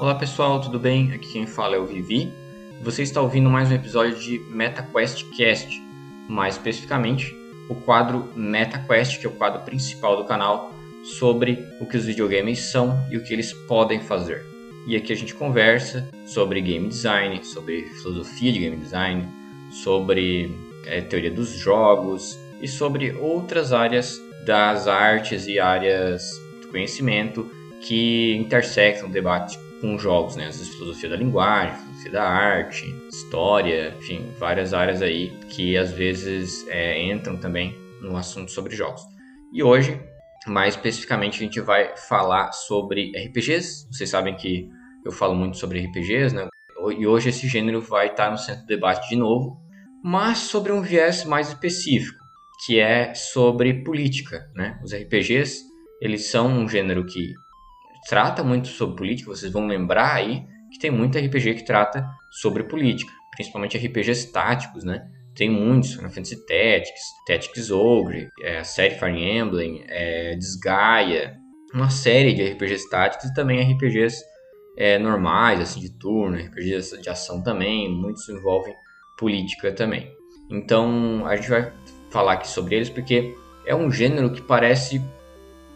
Olá pessoal, tudo bem? Aqui quem fala é o Vivi. Você está ouvindo mais um episódio de MetaQuest Cast, mais especificamente o quadro MetaQuest, que é o quadro principal do canal, sobre o que os videogames são e o que eles podem fazer. E aqui a gente conversa sobre game design, sobre filosofia de game design, sobre é, teoria dos jogos e sobre outras áreas das artes e áreas do conhecimento que intersectam o debate com jogos, né? Vezes filosofia da linguagem, filosofia da arte, história, enfim, várias áreas aí que às vezes é, entram também no assunto sobre jogos. E hoje, mais especificamente, a gente vai falar sobre RPGs. Vocês sabem que eu falo muito sobre RPGs, né? E hoje esse gênero vai estar no centro do debate de novo, mas sobre um viés mais específico, que é sobre política, né? Os RPGs, eles são um gênero que trata muito sobre política, vocês vão lembrar aí que tem muito RPG que trata sobre política, principalmente RPGs táticos, né? Tem muitos, Final Fantasy Tactics, Tactics Ogre, é, a série Fire Emblem, é, Desgaia, uma série de RPGs táticos e também RPGs é, normais, assim, de turno, RPGs de ação também, muitos envolvem política também. Então, a gente vai falar aqui sobre eles porque é um gênero que parece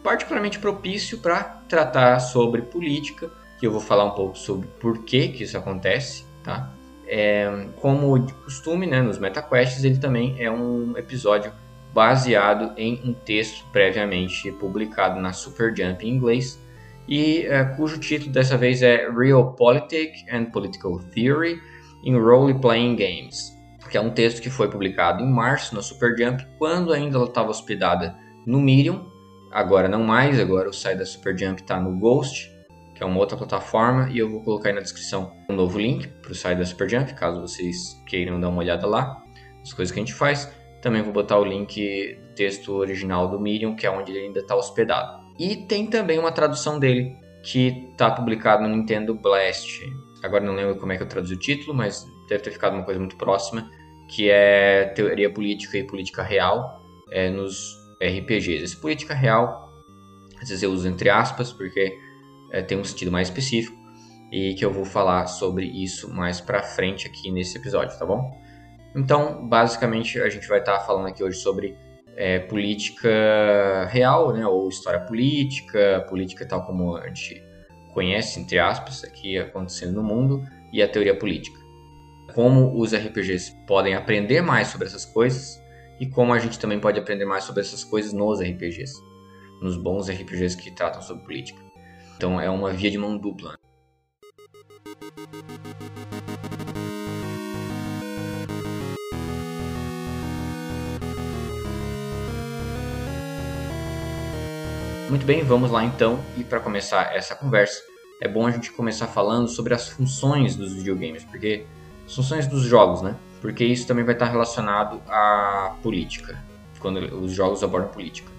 particularmente propício para tratar sobre política, que eu vou falar um pouco sobre por que, que isso acontece, tá? É, como de costume, né, nos MetaQuests, ele também é um episódio baseado em um texto previamente publicado na Superjump em inglês, e é, cujo título dessa vez é Real Politics and Political Theory in Role Playing Games, que é um texto que foi publicado em março na Superjump, quando ainda ela estava hospedada no Medium, agora não mais, agora o site da Superjump está no Ghost, que é uma outra plataforma, e eu vou colocar aí na descrição um novo link para o site da Superjump, caso vocês queiram dar uma olhada lá, as coisas que a gente faz. Também vou botar o link do texto original do Medium, que é onde ele ainda está hospedado. E tem também uma tradução dele, que está publicado no Nintendo Blast. Agora não lembro como é que eu traduzi o título, mas deve ter ficado uma coisa muito próxima, que é Teoria Política e Política Real é, nos RPGs. Essa política real, às vezes eu uso entre aspas, porque é, tem um sentido mais específico e que eu vou falar sobre isso mais pra frente aqui nesse episódio, tá bom? Então, basicamente, a gente vai estar tá falando aqui hoje sobre é, política real, né, ou história política, política tal como a gente conhece, entre aspas, aqui acontecendo no mundo, e a teoria política. Como os RPGs podem aprender mais sobre essas coisas e como a gente também pode aprender mais sobre essas coisas nos RPGs, nos bons RPGs que tratam sobre política. Então é uma via de mão dupla. Muito bem, vamos lá então. E para começar essa conversa, é bom a gente começar falando sobre as funções dos videogames, porque as funções dos jogos, né? Porque isso também vai estar relacionado à política, quando os jogos abordam política.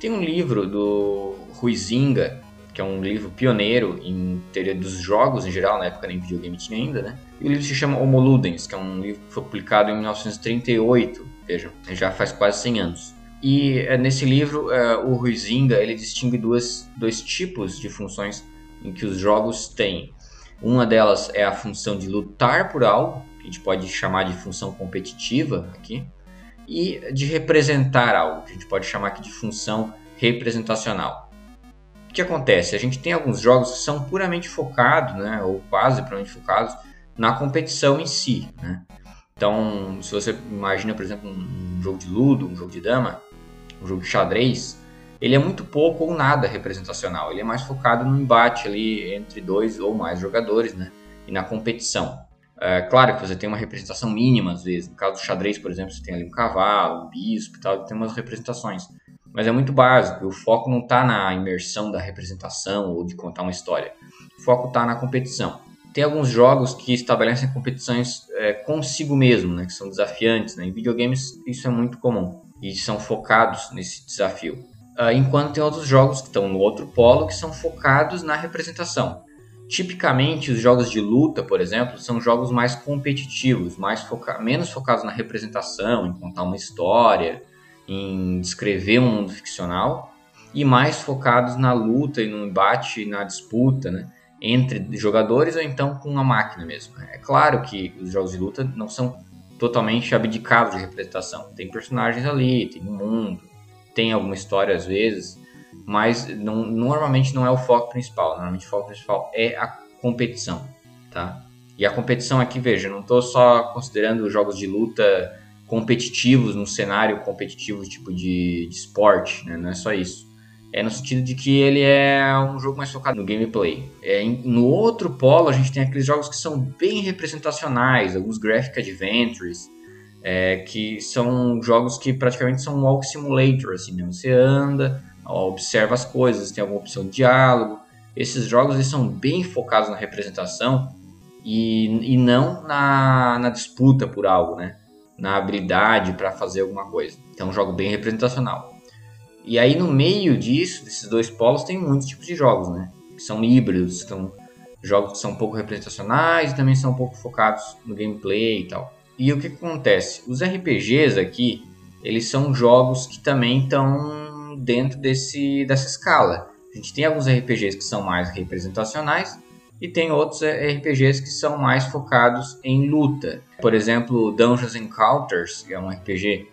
Tem um livro do Ruizinga, que é um livro pioneiro em teoria dos jogos em geral, na época nem videogame tinha ainda, né? E o livro se chama Homo Ludens, que é um livro que foi publicado em 1938, vejam, já faz quase 100 anos. E é, nesse livro, é, o Ruizinga ele distingue duas, dois tipos de funções em que os jogos têm. Uma delas é a função de lutar por algo, gente pode chamar de função competitiva aqui, e de representar algo, que a gente pode chamar aqui de função representacional. O que acontece? A gente tem alguns jogos que são puramente focados, né, ou quase puramente focados, na competição em si. Né? Então, se você imagina, por exemplo, um jogo de ludo, um jogo de dama, um jogo de xadrez, ele é muito pouco ou nada representacional. Ele é mais focado no embate ali entre dois ou mais jogadores, né? E na competição. É, claro que você tem uma representação mínima às vezes. No caso do xadrez, por exemplo, você tem ali um cavalo, um bispo e tal, tem umas representações. Mas é muito básico. O foco não está na imersão da representação ou de contar uma história. O foco está na competição. Tem alguns jogos que estabelecem competições é, consigo mesmo, né, que são desafiantes. Né? Em videogames isso é muito comum e são focados nesse desafio. Uh, enquanto tem outros jogos que estão no outro polo que são focados na representação. Tipicamente, os jogos de luta, por exemplo, são jogos mais competitivos, mais foca menos focados na representação, em contar uma história, em descrever um mundo ficcional, e mais focados na luta e no embate, na disputa, né? Entre jogadores ou então com a máquina mesmo. É claro que os jogos de luta não são totalmente abdicados de representação. Tem personagens ali, tem um mundo, tem alguma história às vezes, mas não, normalmente não é o foco principal. Normalmente o foco principal é a competição, tá? E a competição aqui, veja, não estou só considerando jogos de luta competitivos num cenário competitivo tipo de, de esporte, né? Não é só isso. É no sentido de que ele é um jogo mais focado no gameplay. É, no outro polo, a gente tem aqueles jogos que são bem representacionais, alguns graphic adventures, é, que são jogos que praticamente são walk simulator, assim, né? Você anda, observa as coisas, tem alguma opção de diálogo. Esses jogos eles são bem focados na representação e, e não na, na disputa por algo, né? Na habilidade para fazer alguma coisa. Então, é um jogo bem representacional. E aí, no meio disso, desses dois polos, tem muitos tipos de jogos, né? Que são híbridos, são jogos que são um pouco representacionais e também são um pouco focados no gameplay e tal. E o que, que acontece? Os RPGs aqui, eles são jogos que também estão dentro desse, dessa escala. A gente tem alguns RPGs que são mais representacionais e tem outros RPGs que são mais focados em luta. Por exemplo, Dungeons Encounters, que é um RPG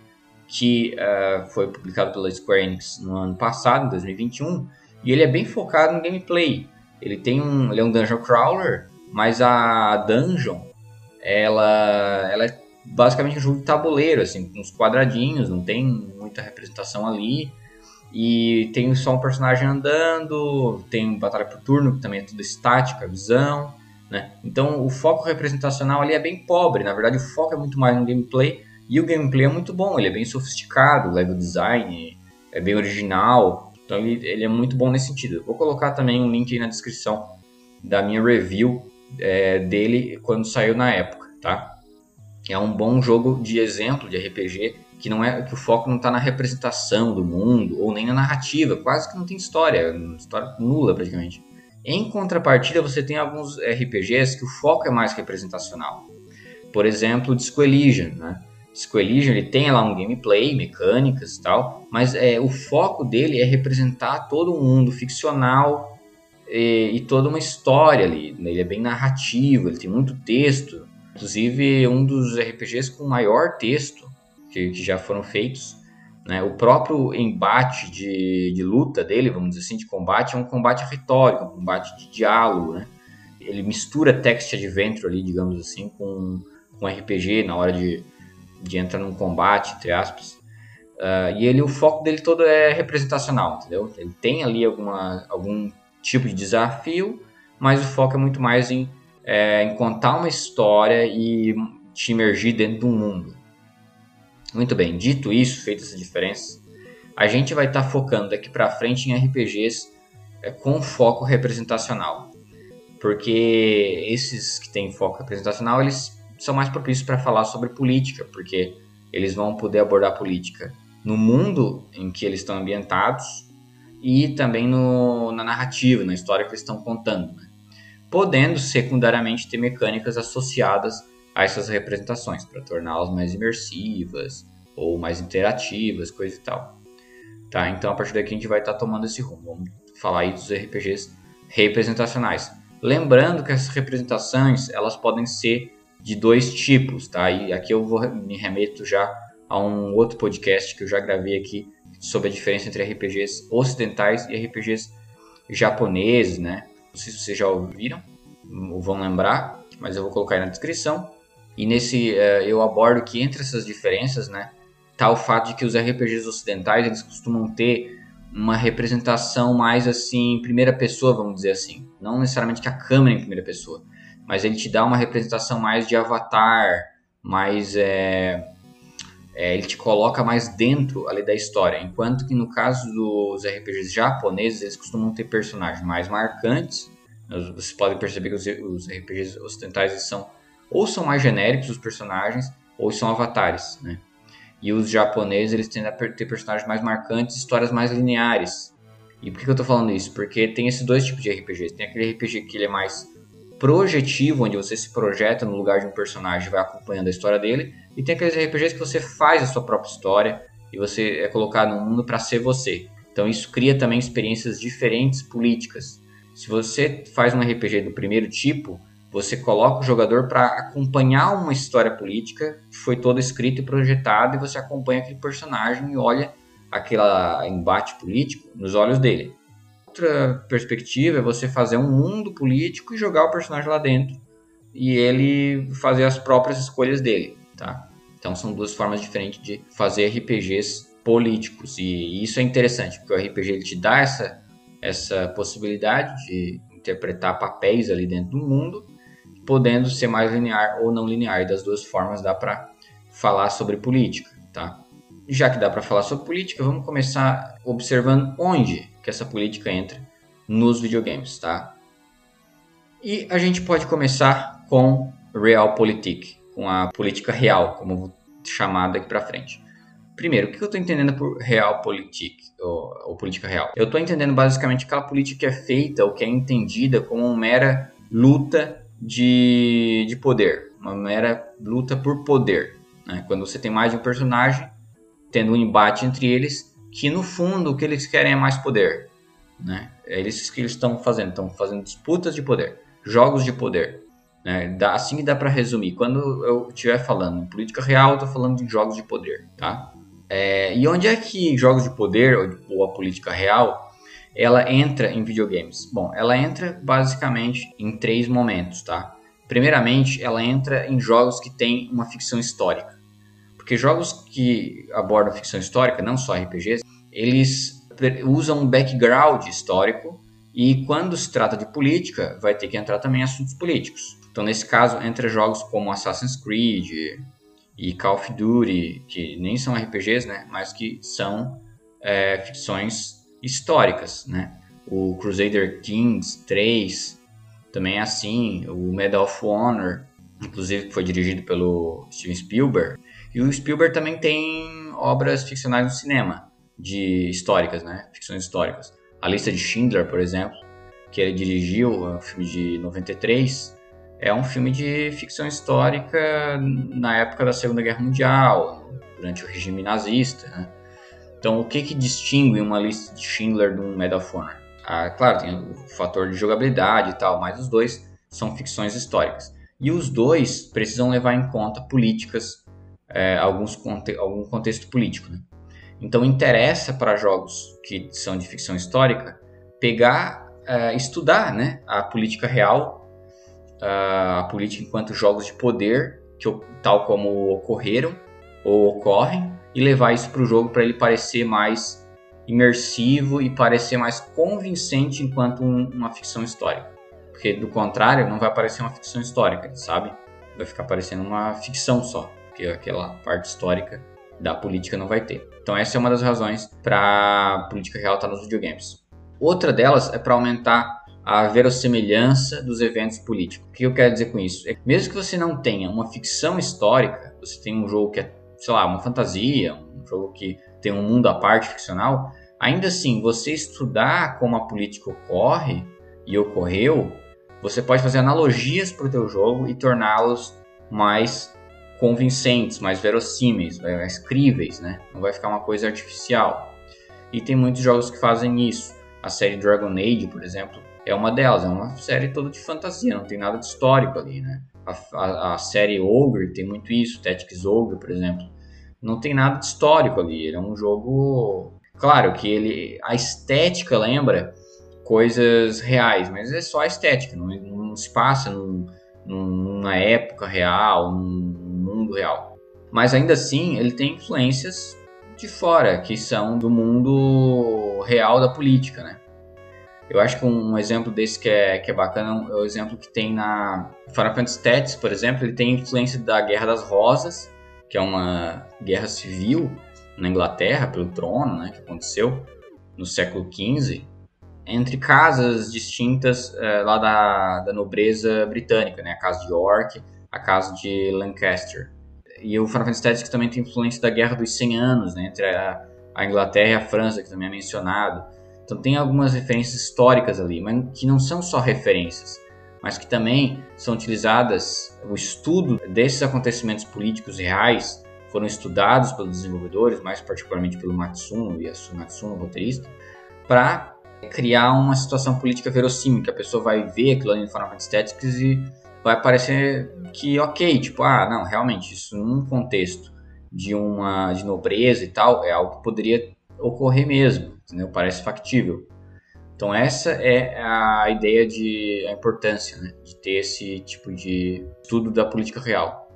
que uh, foi publicado pela Square Enix no ano passado, em 2021, e ele é bem focado no gameplay. Ele tem um, ele é um dungeon crawler, mas a dungeon ela, ela é basicamente um jogo de tabuleiro, assim, com uns quadradinhos, não tem muita representação ali. E tem só um personagem andando, tem batalha por turno, que também é tudo estática, visão, né? Então o foco representacional ali é bem pobre, na verdade o foco é muito mais no gameplay, e o gameplay é muito bom, ele é bem sofisticado, level design é bem original, então ele, ele é muito bom nesse sentido. Vou colocar também um link aí na descrição da minha review é, dele quando saiu na época, tá? É um bom jogo de exemplo de RPG que não é que o foco não está na representação do mundo ou nem na narrativa, quase que não tem história, história nula praticamente. Em contrapartida, você tem alguns RPGs que o foco é mais representacional. Por exemplo, Disco Elysium, né? Disco Elysium ele tem lá um gameplay, mecânicas e tal, mas é, o foco dele é representar todo um mundo ficcional e, e toda uma história ali. Ele é bem narrativo, ele tem muito texto. Inclusive, um dos RPGs com maior texto que, que já foram feitos. Né? O próprio embate de, de luta dele, vamos dizer assim, de combate, é um combate retórico, um combate de diálogo. Né? Ele mistura text adventure ali, digamos assim, com, com RPG na hora de, de entrar num combate, entre aspas. Uh, e ele, o foco dele todo é representacional, entendeu? Ele tem ali alguma, algum tipo de desafio, mas o foco é muito mais em é, em contar uma história e te imergir dentro de um mundo. Muito bem, dito isso, feitas essas diferenças, a gente vai estar tá focando daqui para frente em RPGs é, com foco representacional. Porque esses que têm foco representacional, eles são mais propícios para falar sobre política, porque eles vão poder abordar política no mundo em que eles estão ambientados e também no, na narrativa, na história que eles estão contando. Né? podendo secundariamente ter mecânicas associadas a essas representações para torná-las mais imersivas ou mais interativas, coisa e tal. Tá? Então a partir daqui a gente vai estar tá tomando esse rumo. Vamos falar aí dos RPGs representacionais. Lembrando que essas representações elas podem ser de dois tipos, tá? E aqui eu vou me remeto já a um outro podcast que eu já gravei aqui sobre a diferença entre RPGs ocidentais e RPGs japoneses, né? Não sei se vocês já ouviram ou vão lembrar, mas eu vou colocar aí na descrição. E nesse uh, eu abordo que entre essas diferenças, né, tá o fato de que os RPGs ocidentais eles costumam ter uma representação mais assim primeira pessoa, vamos dizer assim, não necessariamente que a câmera é em primeira pessoa, mas ele te dá uma representação mais de avatar, mais é, é, ele te coloca mais dentro ali da história, enquanto que no caso dos RPGs japoneses eles costumam ter personagens mais marcantes. Vocês podem perceber que os, os RPGs ocidentais são ou são mais genéricos os personagens ou são avatares, né? E os japoneses eles tendem a ter personagens mais marcantes, histórias mais lineares. E por que eu estou falando isso? Porque tem esses dois tipos de RPGs. Tem aquele RPG que ele é mais projetivo, onde você se projeta no lugar de um personagem e vai acompanhando a história dele. E tem aqueles RPGs que você faz a sua própria história e você é colocado no mundo para ser você. Então isso cria também experiências diferentes políticas. Se você faz um RPG do primeiro tipo, você coloca o jogador para acompanhar uma história política que foi toda escrita e projetada e você acompanha aquele personagem e olha aquele embate político nos olhos dele. Outra perspectiva é você fazer um mundo político e jogar o personagem lá dentro e ele fazer as próprias escolhas dele, tá? Então são duas formas diferentes de fazer RPGs políticos e isso é interessante porque o RPG ele te dá essa essa possibilidade de interpretar papéis ali dentro do mundo, podendo ser mais linear ou não linear. E das duas formas dá para falar sobre política, tá? Já que dá para falar sobre política, vamos começar observando onde que essa política entra nos videogames, tá? E a gente pode começar com Realpolitik, com a política real, como vou chamar daqui para frente. Primeiro, o que eu estou entendendo por realpolitik, ou, ou política real? Eu estou entendendo basicamente aquela política que é feita ou que é entendida como uma mera luta de, de poder, uma mera luta por poder. Né? Quando você tem mais de um personagem, tendo um embate entre eles, que no fundo o que eles querem é mais poder. Né? É isso que eles estão fazendo, estão fazendo disputas de poder, jogos de poder. Né? Dá, assim dá para resumir. Quando eu estiver falando em política real, eu estou falando de jogos de poder, tá? É, e onde é que jogos de poder ou, ou a política real ela entra em videogames? Bom, ela entra basicamente em três momentos, tá? Primeiramente, ela entra em jogos que têm uma ficção histórica. Porque jogos que abordam ficção histórica, não só RPGs, eles usam um background histórico e quando se trata de política, vai ter que entrar também assuntos políticos. Então, nesse caso, entra jogos como Assassin's Creed, e Call of Duty, que nem são RPGs, né, mas que são é, ficções históricas, né? O Crusader Kings 3 também é assim, o Medal of Honor, inclusive que foi dirigido pelo Steven Spielberg. E o Spielberg também tem obras ficcionais no cinema, de históricas, né? Ficções históricas. A lista de Schindler, por exemplo, que ele dirigiu, é um filme de 93, é um filme de ficção histórica na época da Segunda Guerra Mundial, durante o regime nazista. Né? Então, o que, que distingue uma lista de Schindler de um Medal of Honor? Ah, claro, tem o fator de jogabilidade e tal, mas os dois são ficções históricas. E os dois precisam levar em conta políticas, é, alguns conte algum contexto político. Né? Então, interessa para jogos que são de ficção histórica pegar, é, estudar né, a política real a política enquanto jogos de poder, que, tal como ocorreram ou ocorrem, e levar isso para o jogo para ele parecer mais imersivo e parecer mais convincente enquanto um, uma ficção histórica. Porque do contrário, não vai parecer uma ficção histórica, sabe? Vai ficar parecendo uma ficção só, porque aquela parte histórica da política não vai ter. Então essa é uma das razões para a política real estar nos videogames. Outra delas é para aumentar a verossimilhança dos eventos políticos. O que eu quero dizer com isso? É que mesmo que você não tenha uma ficção histórica, você tem um jogo que é, sei lá, uma fantasia, um jogo que tem um mundo à parte ficcional, ainda assim, você estudar como a política ocorre e ocorreu, você pode fazer analogias para o teu jogo e torná-los mais convincentes, mais verossímeis, mais críveis, né? Não vai ficar uma coisa artificial. E tem muitos jogos que fazem isso. A série Dragon Age, por exemplo, é uma delas. É uma série toda de fantasia, não tem nada de histórico ali, né? A, a, a série Ogre tem muito isso, Tactics Ogre, por exemplo. Não tem nada de histórico ali. Ele é um jogo. Claro que ele. A estética lembra coisas reais, mas é só a estética, não, não se passa num, numa época real, num mundo real. Mas ainda assim, ele tem influências de fora, que são do mundo real da política, né? Eu acho que um exemplo desse que é, que é bacana é o exemplo que tem na Final Fantasy Tactics, por exemplo, ele tem influência da Guerra das Rosas, que é uma guerra civil na Inglaterra pelo trono, né, que aconteceu no século XV, entre casas distintas é, lá da, da nobreza britânica, né, a casa de York, a casa de Lancaster. E o Final Fantasy Tactics também tem influência da Guerra dos 100 Anos, né, entre a, a Inglaterra e a França, que também é mencionado. Então tem algumas referências históricas ali, mas que não são só referências, mas que também são utilizadas, o estudo desses acontecimentos políticos reais foram estudados pelos desenvolvedores, mais particularmente pelo Matsuno e a Matsuno, roteirista, para criar uma situação política verossímil, que a pessoa vai ver aquilo ali no Final Fantasy Tactics e vai parecer que ok, tipo, ah, não, realmente, isso num contexto de uma de nobreza e tal, é algo que poderia ocorrer mesmo, entendeu? Parece factível. Então essa é a ideia de a importância né, de ter esse tipo de estudo da política real.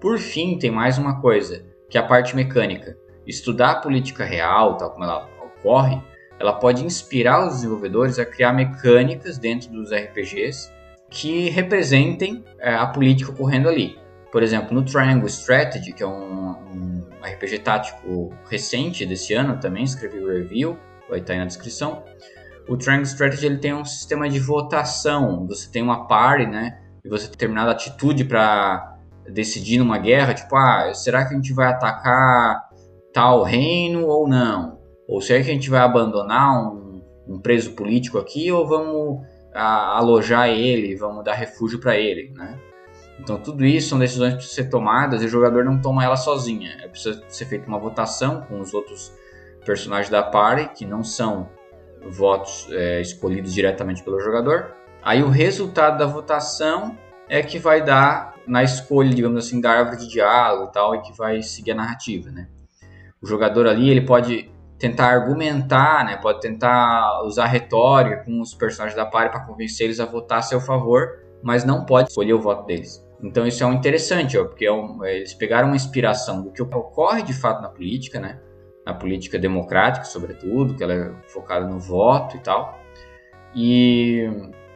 Por fim, tem mais uma coisa, que é a parte mecânica. Estudar a política real, tal como ela ocorre, ela pode inspirar os desenvolvedores a criar mecânicas dentro dos RPGs que representem é, a política ocorrendo ali. Por exemplo, no Triangle Strategy, que é um, um RPG tático recente desse ano também, escrevi o review, vai estar aí na descrição. O Triangle Strategy ele tem um sistema de votação. Você tem uma party, né? E você tem determinada atitude para decidir numa guerra, tipo, ah, será que a gente vai atacar tal reino ou não? Ou será que a gente vai abandonar um, um preso político aqui ou vamos a, alojar ele, vamos dar refúgio para ele, né? Então tudo isso são decisões que precisam ser tomadas e o jogador não toma ela sozinha. É preciso ser feita uma votação com os outros personagens da party que não são votos é, escolhidos diretamente pelo jogador. Aí o resultado da votação é que vai dar na escolha, digamos assim, da árvore de diálogo e tal, e que vai seguir a narrativa, né? O jogador ali, ele pode tentar argumentar, né? Pode tentar usar retórica com os personagens da party para convencer eles a votar a seu favor, mas não pode escolher o voto deles. Então isso é um interessante, ó, porque é um, eles pegaram uma inspiração do que ocorre de fato na política, né? Na política democrática, sobretudo, que ela é focada no voto e tal, e,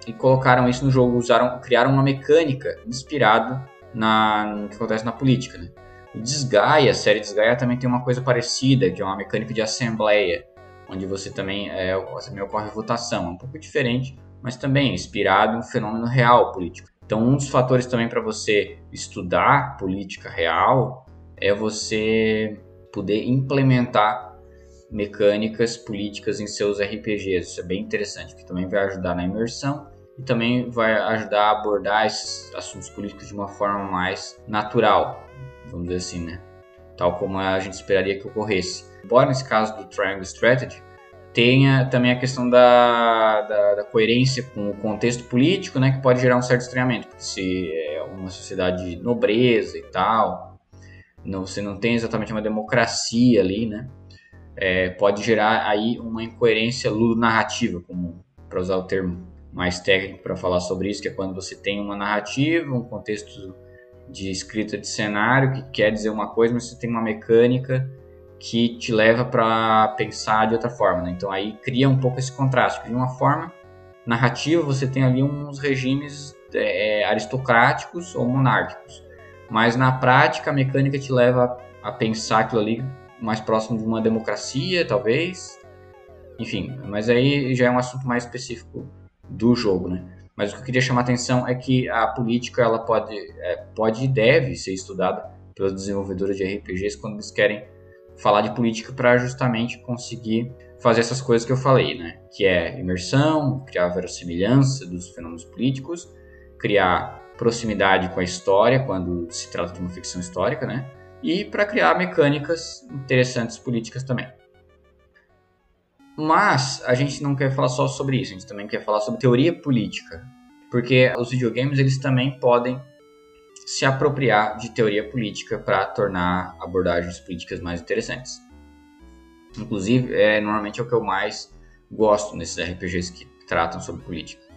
e colocaram isso no jogo, usaram, criaram uma mecânica inspirada na, no que acontece na política, né? O Desgaia, a série Desgaia também tem uma coisa parecida, que é uma mecânica de assembleia, onde você também, é, também ocorre votação. É um pouco diferente, mas também inspirado em um fenômeno real político. Então, um dos fatores também para você estudar política real é você poder implementar mecânicas políticas em seus RPGs. Isso é bem interessante, porque também vai ajudar na imersão e também vai ajudar a abordar esses assuntos políticos de uma forma mais natural, vamos dizer assim, né? Tal como a gente esperaria que ocorresse. Embora nesse caso do Triangle Strategy tenha também a questão da, da, da, coerência com o contexto político, né, que pode gerar um certo estranhamento, porque se é uma sociedade de nobreza e tal, não, você não tem exatamente uma democracia ali, né, é, pode gerar aí uma incoerência narrativa, como para usar o termo mais técnico para falar sobre isso, que é quando você tem uma narrativa, um contexto de escrita de cenário que quer dizer uma coisa, mas você tem uma mecânica que te leva para pensar de outra forma. Né? Então aí cria um pouco esse contraste. De uma forma narrativa, você tem ali uns regimes é, aristocráticos ou monárquicos, mas na prática a mecânica te leva a pensar aquilo ali mais próximo de uma democracia, talvez. Enfim, mas aí já é um assunto mais específico do jogo, né? Mas o que eu queria chamar a atenção é que a política ela pode, é, pode e deve ser estudada pelos desenvolvedores de RPGs quando eles querem falar de política para justamente conseguir fazer essas coisas que eu falei, né? Que é imersão, criar verossimilhança dos fenômenos políticos, criar proximidade com a história quando se trata de uma ficção histórica, né? E para criar mecânicas interessantes políticas também. Mas a gente não quer falar só sobre isso, a gente também quer falar sobre teoria política, porque os videogames eles também podem se apropriar de teoria política para tornar abordagens políticas mais interessantes. Inclusive, é normalmente é o que eu mais gosto nesses RPGs que tratam sobre política.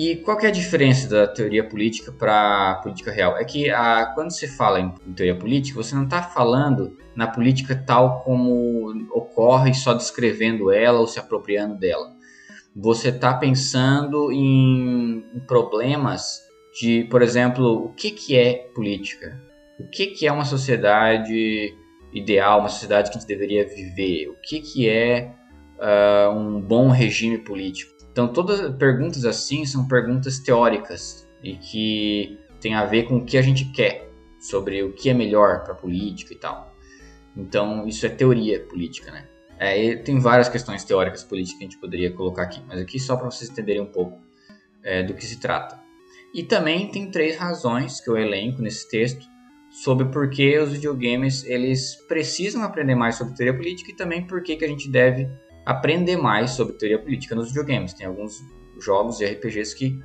E qual é a diferença da teoria política para a política real? É que a, ah, quando se fala em, teoria política, você não está falando na política tal como ocorre só descrevendo ela ou se apropriando dela. Você está pensando em, em, problemas de, por exemplo, o que, que é política? O que, que é uma sociedade ideal, uma sociedade que a gente deveria viver? O que, que é uh, um bom regime político? Então, todas perguntas assim são perguntas teóricas e que tem a ver com o que a gente quer sobre o que é melhor para a política e tal. Então, isso é teoria política, né? É, tem várias questões teóricas políticas que a gente poderia colocar aqui, mas aqui só para vocês entenderem um pouco é, do que se trata. E também tem três razões que eu elenco nesse texto sobre por que os videogames eles precisam aprender mais sobre teoria política e também por que, que a gente deve aprender mais sobre teoria política nos videogames. Tem alguns jogos e RPGs que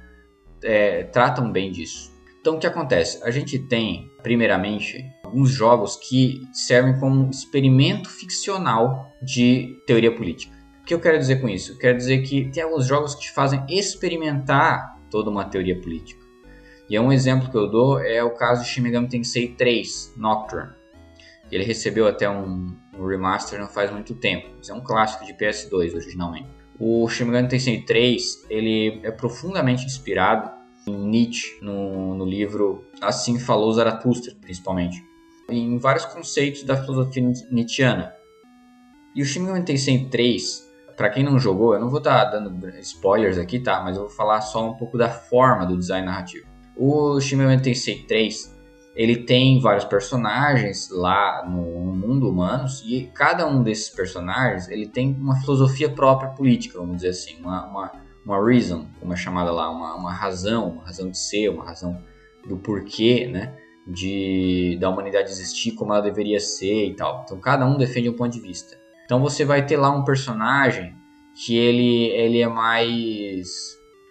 é, tratam bem disso. Então, o que acontece? A gente tem, primeiramente, alguns jogos que servem como experimento ficcional de teoria política. O que eu quero dizer com isso? Eu quero dizer que tem alguns jogos que te fazem experimentar toda uma teoria política. E é um exemplo que eu dou é o caso de Shin Megami Tensei 3 Nocturne. Ele recebeu até um, um remaster não faz muito tempo. Isso é um clássico de PS2 originalmente. O Shin Megami Tensei 3 ele é profundamente inspirado em Nietzsche no, no livro Assim Falou Zaratustra, principalmente, em vários conceitos da filosofia nietzschiana. E o Shin Megami Tensei 3, para quem não jogou, eu não vou estar tá dando spoilers aqui, tá? Mas eu vou falar só um pouco da forma do design narrativo. O Shin Megami Tensei 3 ele tem vários personagens lá no, mundo humanos e cada um desses personagens ele tem uma filosofia própria política, vamos dizer assim, uma, uma, uma reason, como é chamada lá, uma, uma razão, uma razão de ser, uma razão do porquê, né, de da humanidade existir como ela deveria ser e tal. Então cada um defende um ponto de vista. Então você vai ter lá um personagem que ele ele é mais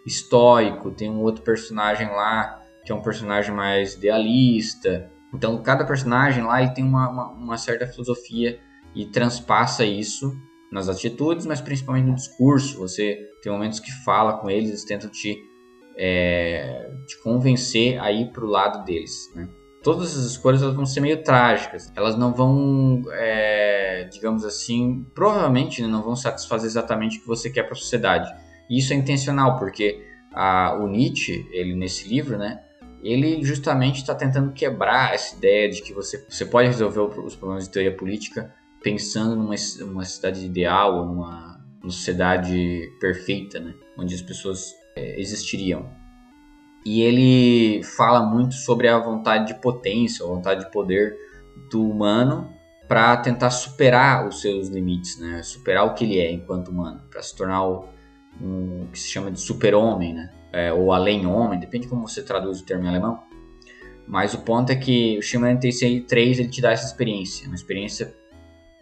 estoico, tem um outro personagem lá que é um personagem mais idealista. Então, cada personagem lá tem uma, uma, uma certa filosofia e transpassa isso nas atitudes, mas principalmente no discurso. Você tem momentos que fala com eles, eles tentam te, é, te convencer a ir para o lado deles. Né? Todas as escolhas elas vão ser meio trágicas. Elas não vão, é, digamos assim, provavelmente né, não vão satisfazer exatamente o que você quer para a sociedade. E isso é intencional, porque a, o Nietzsche, ele nesse livro, né, ele justamente está tentando quebrar essa ideia de que você, você pode resolver os problemas de teoria política pensando numa, numa cidade ideal numa, numa sociedade perfeita, né? onde as pessoas é, existiriam. E ele fala muito sobre a vontade de potência, a vontade de poder do humano para tentar superar os seus limites, né? superar o que ele é enquanto humano, para se tornar o, um, o que se chama de super-homem, né? É, ou além-homem, depende de como você traduz o termo em alemão. Mas o ponto é que o Shin Tensei 3 ele te dá essa experiência, uma experiência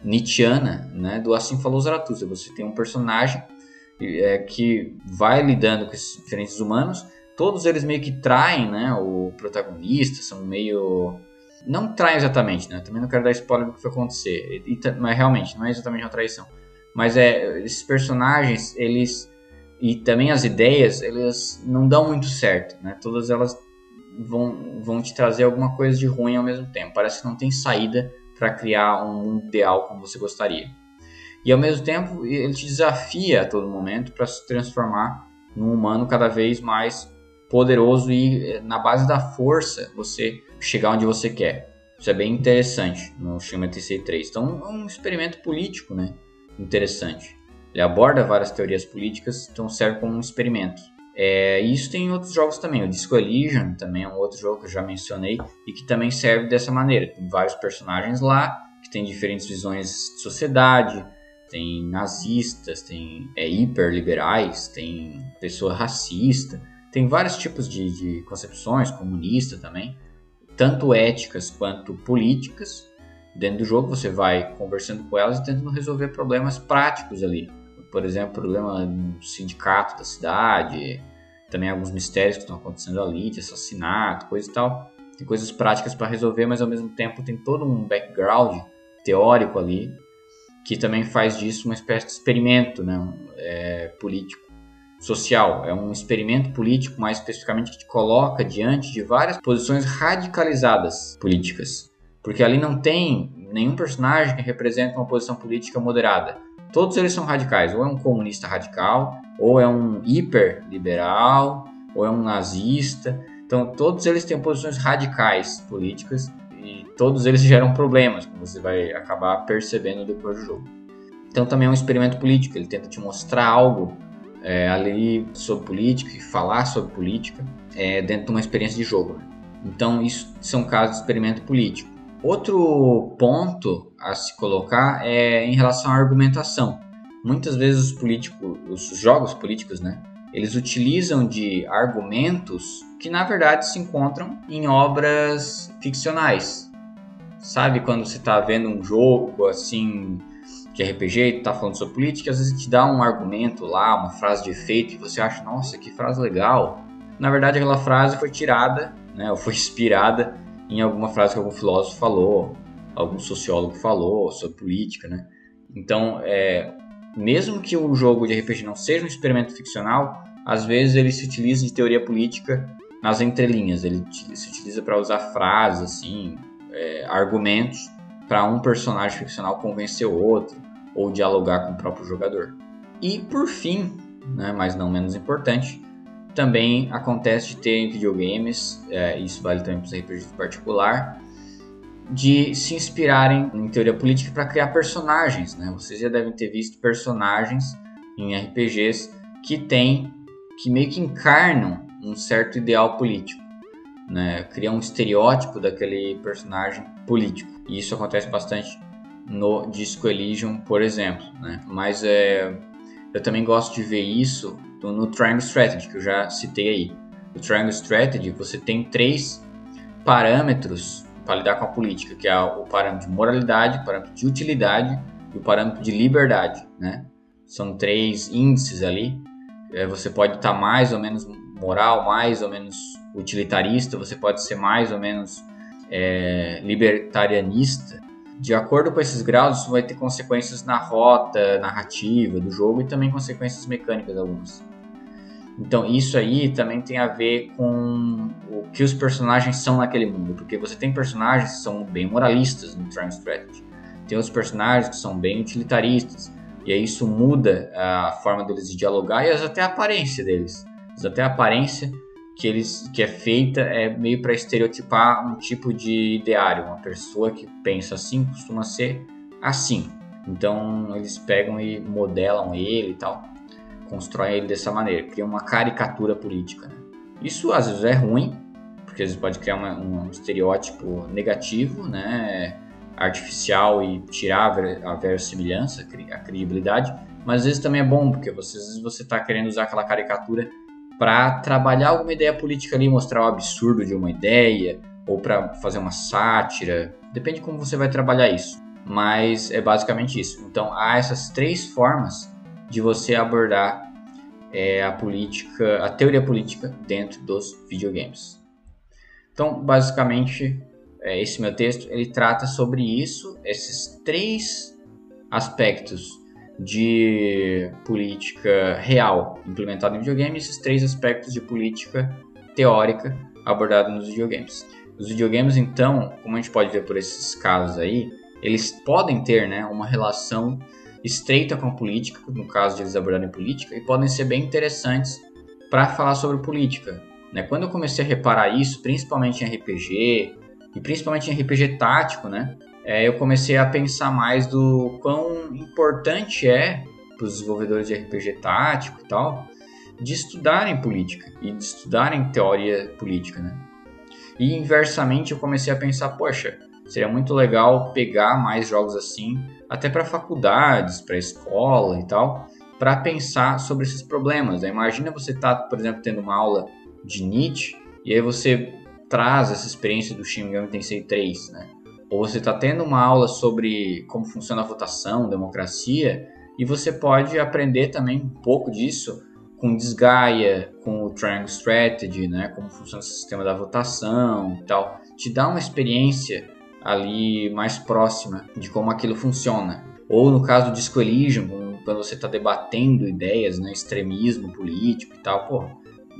Nietzscheana, né, do Assim Falou Zaratustra. Você tem um personagem é, que vai lidando com esses diferentes humanos, todos eles meio que traem, né, o protagonista, são meio não traem exatamente, né? Também não quero dar spoiler do que vai acontecer, e, mas realmente não é exatamente uma traição. Mas é esses personagens, eles e também as ideias, elas não dão muito certo, né? Todas elas vão, vão te trazer alguma coisa de ruim ao mesmo tempo. Parece que não tem saída para criar um mundo ideal como você gostaria. E ao mesmo tempo, ele te desafia a todo momento para se transformar num humano cada vez mais poderoso e eh, na base da força você chegar onde você quer. Isso é bem interessante no Shin TC 3. Então, é um experimento político, né? Interessante. Ele aborda várias teorias políticas, então serve como um experimento. É, isso tem em outros jogos também. O Disco Elysium também é um outro jogo que eu já mencionei e que também serve dessa maneira. Tem vários personagens lá que têm diferentes visões de sociedade. Tem nazistas, tem é, hiperliberais, tem pessoa racista. Tem vários tipos de, de concepções, comunista também, tanto éticas quanto políticas. Dentro do jogo você vai conversando com elas e tentando resolver problemas práticos ali por exemplo, problema no sindicato da cidade, também alguns mistérios que estão acontecendo ali, de assassinato, coisa e tal. Tem coisas práticas para resolver, mas ao mesmo tempo tem todo um background teórico ali que também faz disso uma espécie de experimento né, é, político, social. É um experimento político, mais especificamente, que te coloca diante de várias posições radicalizadas políticas. Porque ali não tem nenhum personagem que representa uma posição política moderada todos eles são radicais. Ou é um comunista radical, ou é um hiperliberal, ou é um nazista. Então, todos eles têm posições radicais políticas e todos eles geram problemas, como você vai acabar percebendo depois do jogo. Então, também é um experimento político. Ele tenta te mostrar algo é, ali sobre política e falar sobre política é, dentro de uma experiência de jogo. Né? Então, isso são casos de experimento político. Outro ponto a se colocar é em relação à argumentação. Muitas vezes os políticos, os jogos políticos, né, eles utilizam de argumentos que na verdade se encontram em obras ficcionais. Sabe quando você está vendo um jogo assim de RPG e tá falando sobre política, às vezes te dá um argumento lá, uma frase de efeito, e você acha, nossa, que frase legal. Na verdade, aquela frase foi tirada, né, ou foi inspirada em alguma frase que algum filósofo falou, algum sociólogo falou sobre política, né? Então, é, mesmo que o jogo de RPG não seja um experimento ficcional, às vezes ele se utiliza de teoria política nas entrelinhas. Ele se utiliza para usar frases, assim, é, argumentos para um personagem ficcional convencer o outro ou dialogar com o próprio jogador. E por fim, né, mas não menos importante, também acontece de ter em videogames, é, isso vale também para os RPGs particular, de se inspirarem em teoria política para criar personagens. Né? Vocês já devem ter visto personagens em RPGs que têm, que meio que encarnam um certo ideal político. Né? Criam um estereótipo daquele personagem político. E isso acontece bastante no Disco Elysium, por exemplo. Né? Mas é, eu também gosto de ver isso no Triangle Strategy, que eu já citei aí. No Triangle Strategy, você tem três parâmetros para lidar com a política, que é o parâmetro de moralidade, o parâmetro de utilidade e o parâmetro de liberdade. Né? São três índices ali. É, você pode estar mais ou menos moral, mais ou menos utilitarista, você pode ser mais ou menos é, libertarianista, de acordo com esses graus, isso vai ter consequências na rota narrativa do jogo e também consequências mecânicas algumas. Então isso aí também tem a ver com o que os personagens são naquele mundo, porque você tem personagens que são bem moralistas no Triumph Strategy, tem outros personagens que são bem utilitaristas, e aí isso muda a forma deles de dialogar e até a aparência deles. Até a aparência que eles que é feita é meio para estereotipar um tipo de ideário, uma pessoa que pensa assim costuma ser assim. Então eles pegam e modelam ele e tal, constroem ele dessa maneira, criam uma caricatura política. Né? Isso às vezes é ruim, porque às vezes pode criar uma, um estereótipo negativo, né, artificial e tirar a verossimilhança, a credibilidade, mas às vezes também é bom, porque você, às vezes você está querendo usar aquela caricatura para trabalhar alguma ideia política ali, mostrar o absurdo de uma ideia, ou para fazer uma sátira. Depende como você vai trabalhar isso. Mas é basicamente isso. Então há essas três formas de você abordar é, a política, a teoria política dentro dos videogames. Então, basicamente, é, esse meu texto ele trata sobre isso, esses três aspectos de política real implementada em videogames esses três aspectos de política teórica abordada nos videogames. Os videogames, então, como a gente pode ver por esses casos aí, eles podem ter né, uma relação estreita com a política, no caso de eles abordarem política, e podem ser bem interessantes para falar sobre política. Né? Quando eu comecei a reparar isso, principalmente em RPG, e principalmente em RPG tático, né? É, eu comecei a pensar mais do quão importante é para os desenvolvedores de RPG tático e tal de estudarem política e de estudarem teoria política, né? E inversamente eu comecei a pensar, poxa, seria muito legal pegar mais jogos assim, até para faculdades, para escola e tal, para pensar sobre esses problemas. Né? Imagina você tá, por exemplo, tendo uma aula de Nietzsche e aí você traz essa experiência do Shin Megami Tensei 3, né? Ou você está tendo uma aula sobre como funciona a votação, democracia, e você pode aprender também um pouco disso com Desgaia, com o Triangle Strategy, né, como funciona o sistema da votação e tal. Te dá uma experiência ali mais próxima de como aquilo funciona. Ou no caso do Disco Elysium, quando você está debatendo ideias, né, extremismo político e tal, pô,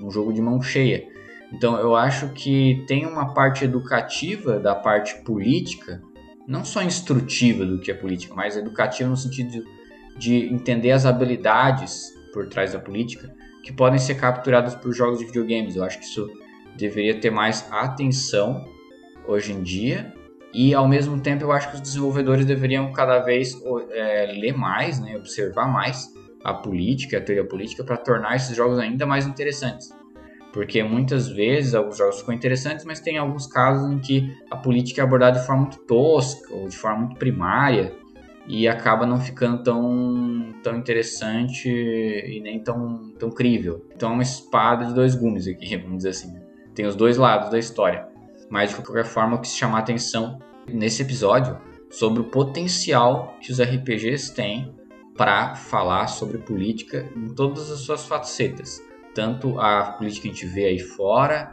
um jogo de mão cheia. Então eu acho que tem uma parte educativa da parte política, não só instrutiva do que é política, mas educativa no sentido de, de entender as habilidades por trás da política que podem ser capturadas por jogos de videogames. Eu acho que isso deveria ter mais atenção hoje em dia e ao mesmo tempo eu acho que os desenvolvedores deveriam cada vez é, ler mais, né, observar mais a política, a teoria política para tornar esses jogos ainda mais interessantes. Porque muitas vezes alguns jogos ficam interessantes, mas tem alguns casos em que a política é abordada de forma muito tosca ou de forma muito primária e acaba não ficando tão, tão interessante e nem tão, tão crível. Então é uma espada de dois gumes aqui, vamos dizer assim. Tem os dois lados da história. Mas de qualquer forma, o que se chamar atenção nesse episódio sobre o potencial que os RPGs têm para falar sobre política em todas as suas facetas, tanto a política que a gente vê aí fora,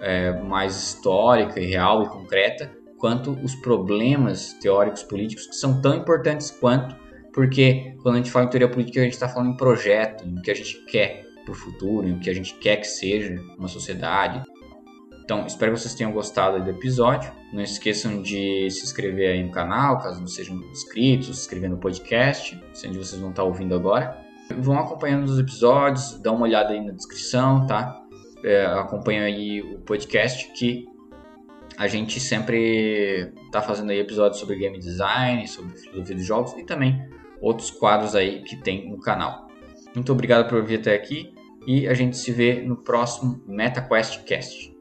é, mais histórica e real e concreta, quanto os problemas teóricos políticos que são tão importantes quanto, porque quando a gente fala em teoria política a gente está falando em projeto, em o que a gente quer para o futuro, em o que a gente quer que seja uma sociedade. Então, espero que vocês tenham gostado do episódio. Não esqueçam de se inscrever aí no canal, caso não sejam inscritos, se inscrever no podcast, onde vocês vão estar ouvindo agora. Vão acompanhando os episódios, dá uma olhada aí na descrição, tá? É, acompanha aí o podcast que a gente sempre está fazendo aí episódios sobre game design, sobre filosofia de jogos e também outros quadros aí que tem no canal. Muito obrigado por vir até aqui e a gente se vê no próximo MetaQuest Cast.